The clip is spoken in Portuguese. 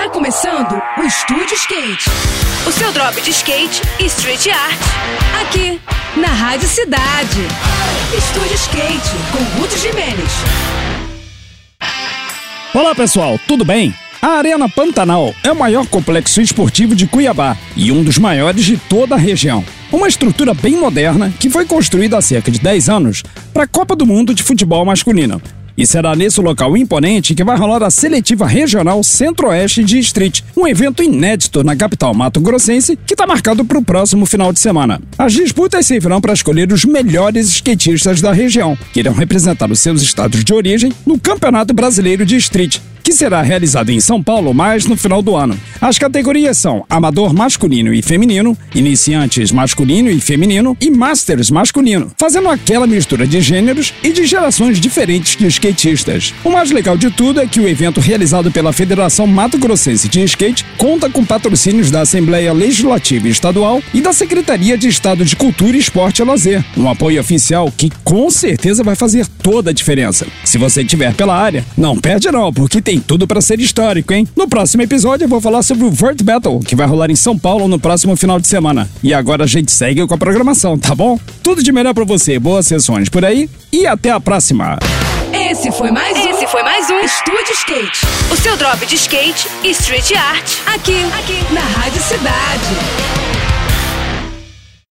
Tá começando o Estúdio Skate. O seu drop de skate e street art. Aqui, na Rádio Cidade. Estúdio Skate, com Ruth Jimenez. Olá pessoal, tudo bem? A Arena Pantanal é o maior complexo esportivo de Cuiabá e um dos maiores de toda a região. Uma estrutura bem moderna que foi construída há cerca de 10 anos para a Copa do Mundo de Futebol Masculino. E será nesse local imponente que vai rolar a seletiva regional Centro-Oeste de Street, um evento inédito na capital mato-grossense que está marcado para o próximo final de semana. As disputas servirão para escolher os melhores skatistas da região, que irão representar os seus estados de origem no Campeonato Brasileiro de Street, que será realizado em São Paulo mais no final do ano. As categorias são amador masculino e feminino, iniciantes masculino e feminino e masters masculino, fazendo aquela mistura de gêneros e de gerações diferentes de skatistas. O mais legal de tudo é que o evento realizado pela Federação Mato Grossense de Skate conta com patrocínios da Assembleia Legislativa Estadual e da Secretaria de Estado de Cultura, Esporte e Lazer, um apoio oficial que com certeza vai fazer toda a diferença. Se você estiver pela área, não perde não, porque tem tudo para ser histórico, hein? No próximo episódio eu vou falar sobre o Vert Battle, que vai rolar em São Paulo no próximo final de semana. E agora a gente segue com a programação, tá bom? Tudo de melhor para você, boas sessões por aí e até a próxima. Esse foi mais um. Esse foi mais um Estúdio Skate. O seu drop de skate e street art. Aqui, aqui, na Rádio Cidade.